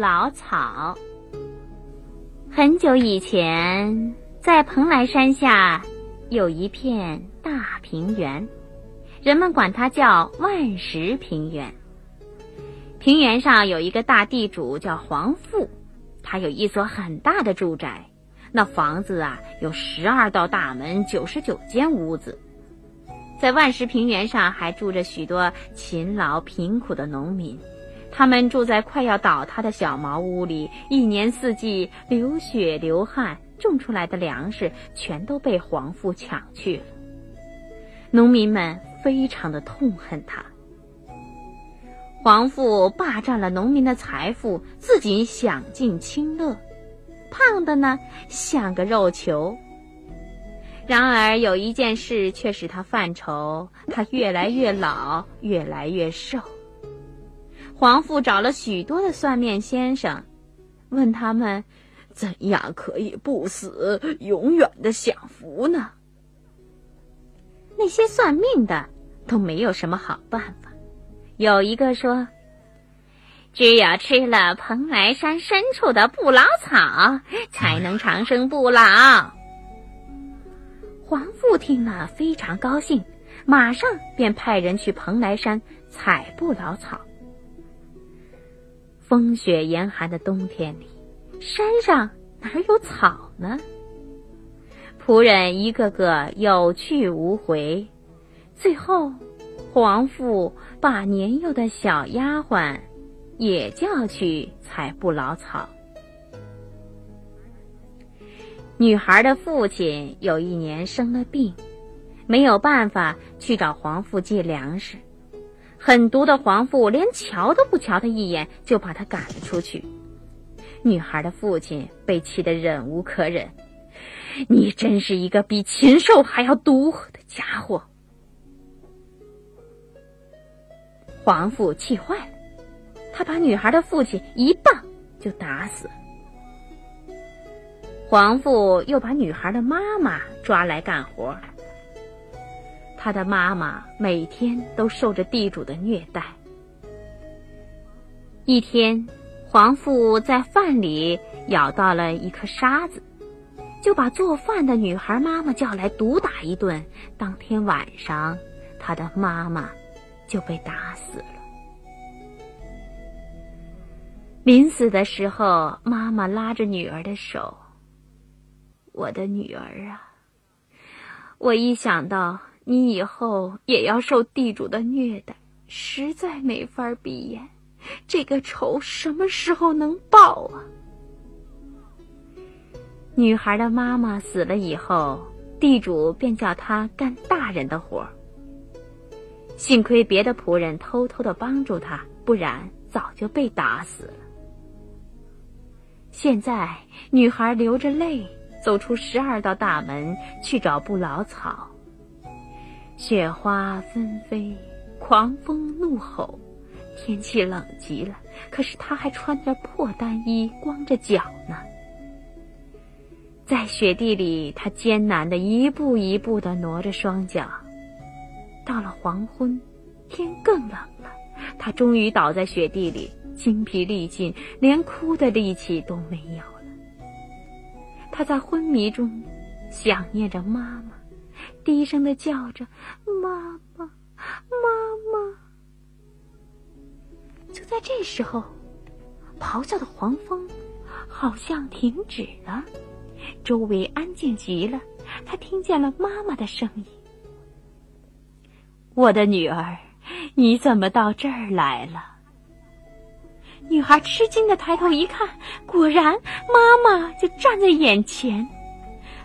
老草。很久以前，在蓬莱山下有一片大平原，人们管它叫万石平原。平原上有一个大地主叫黄富，他有一所很大的住宅，那房子啊有十二道大门，九十九间屋子。在万石平原上还住着许多勤劳贫苦的农民。他们住在快要倒塌的小茅屋里，一年四季流血流汗，种出来的粮食全都被黄父抢去了。农民们非常的痛恨他。黄父霸占了农民的财富，自己享尽清乐，胖的呢像个肉球。然而有一件事却使他犯愁：他越来越老，越来越瘦。黄父找了许多的算命先生，问他们怎样可以不死，永远的享福呢？那些算命的都没有什么好办法。有一个说：“只有吃了蓬莱山深处的不老草，才能长生不老。”黄父听了非常高兴，马上便派人去蓬莱山采不老草。风雪严寒的冬天里，山上哪有草呢？仆人一个个有去无回，最后，黄富把年幼的小丫鬟也叫去采不老草。女孩的父亲有一年生了病，没有办法去找黄父借粮食。狠毒的黄父连瞧都不瞧他一眼，就把他赶了出去。女孩的父亲被气得忍无可忍：“你真是一个比禽兽还要毒的家伙！”黄父气坏了，他把女孩的父亲一棒就打死了。黄富又把女孩的妈妈抓来干活。他的妈妈每天都受着地主的虐待。一天，黄父在饭里咬到了一颗沙子，就把做饭的女孩妈妈叫来毒打一顿。当天晚上，他的妈妈就被打死了。临死的时候，妈妈拉着女儿的手：“我的女儿啊，我一想到……”你以后也要受地主的虐待，实在没法闭眼。这个仇什么时候能报啊？女孩的妈妈死了以后，地主便叫她干大人的活。幸亏别的仆人偷偷的帮助她，不然早就被打死了。现在，女孩流着泪走出十二道大门，去找不老草。雪花纷飞，狂风怒吼，天气冷极了。可是他还穿着破单衣，光着脚呢。在雪地里，他艰难的一步一步的挪着双脚。到了黄昏，天更冷了，他终于倒在雪地里，精疲力尽，连哭的力气都没有了。他在昏迷中想念着妈妈。低声的叫着：“妈妈，妈妈！”就在这时候，咆哮的黄蜂好像停止了，周围安静极了。他听见了妈妈的声音：“我的女儿，你怎么到这儿来了？”女孩吃惊的抬头一看，果然妈妈就站在眼前。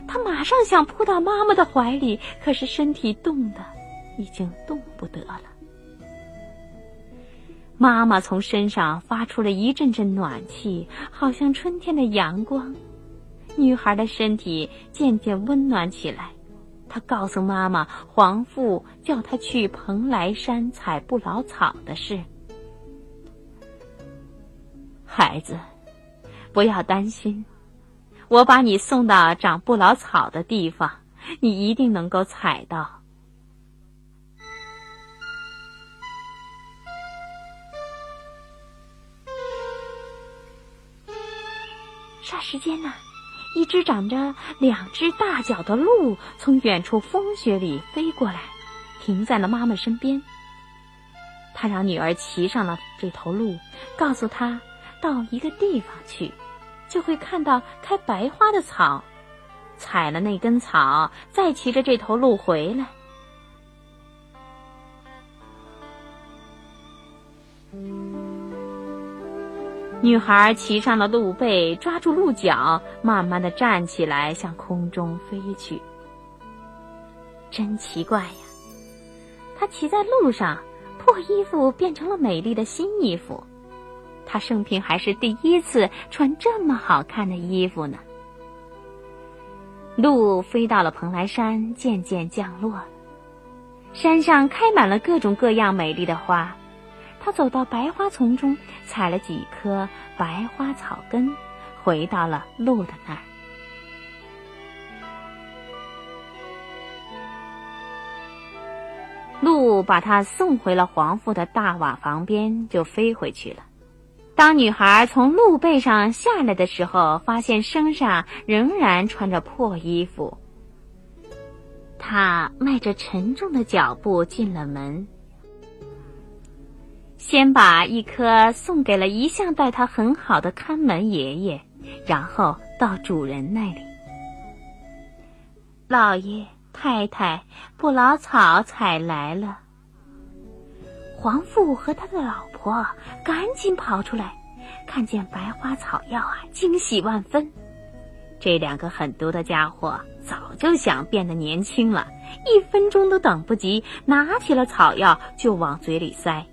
他马上想扑到妈妈的怀里，可是身体冻得已经动不得了。妈妈从身上发出了一阵阵暖气，好像春天的阳光。女孩的身体渐渐温暖起来。她告诉妈妈，皇父叫她去蓬莱山采不老草的事。孩子，不要担心，我把你送到长不老草的地方，你一定能够采到。霎时间呢，一只长着两只大脚的鹿从远处风雪里飞过来，停在了妈妈身边。他让女儿骑上了这头鹿，告诉她。到一个地方去，就会看到开白花的草，采了那根草，再骑着这头鹿回来。女孩骑上了鹿背，抓住鹿角，慢慢的站起来，向空中飞去。真奇怪呀！她骑在路上，破衣服变成了美丽的新衣服。他生平还是第一次穿这么好看的衣服呢。鹿飞到了蓬莱山，渐渐降落。山上开满了各种各样美丽的花。他走到白花丛中，采了几颗白花草根，回到了鹿的那儿。鹿把他送回了皇父的大瓦房边，就飞回去了。当女孩从鹿背上下来的时候，发现身上仍然穿着破衣服。她迈着沉重的脚步进了门，先把一颗送给了一向待她很好的看门爷爷，然后到主人那里。老爷太太，不老草采来了。皇父和他的老婆赶紧跑出来，看见白花草药啊，惊喜万分。这两个狠毒的家伙早就想变得年轻了，一分钟都等不及，拿起了草药就往嘴里塞。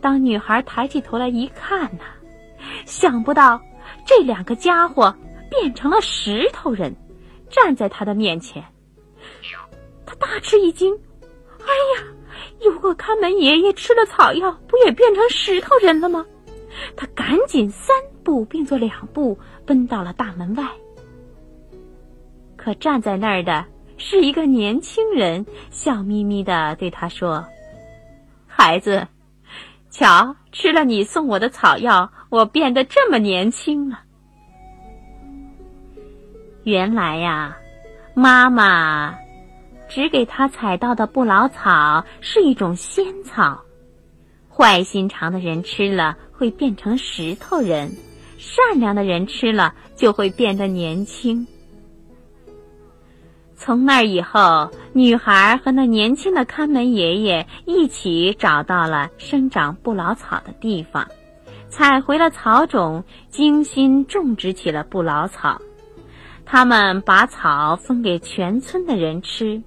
当女孩抬起头来一看呐，想不到这两个家伙变成了石头人，站在她的面前。她大吃一惊，哎呀！如果看门爷爷吃了草药，不也变成石头人了吗？他赶紧三步并作两步奔到了大门外。可站在那儿的是一个年轻人，笑眯眯的对他说：“孩子，瞧，吃了你送我的草药，我变得这么年轻了。原来呀，妈妈。”只给他采到的不老草是一种仙草，坏心肠的人吃了会变成石头人，善良的人吃了就会变得年轻。从那以后，女孩和那年轻的看门爷爷一起找到了生长不老草的地方，采回了草种，精心种植起了不老草。他们把草分给全村的人吃。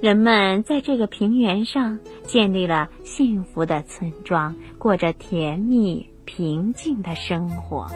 人们在这个平原上建立了幸福的村庄，过着甜蜜平静的生活。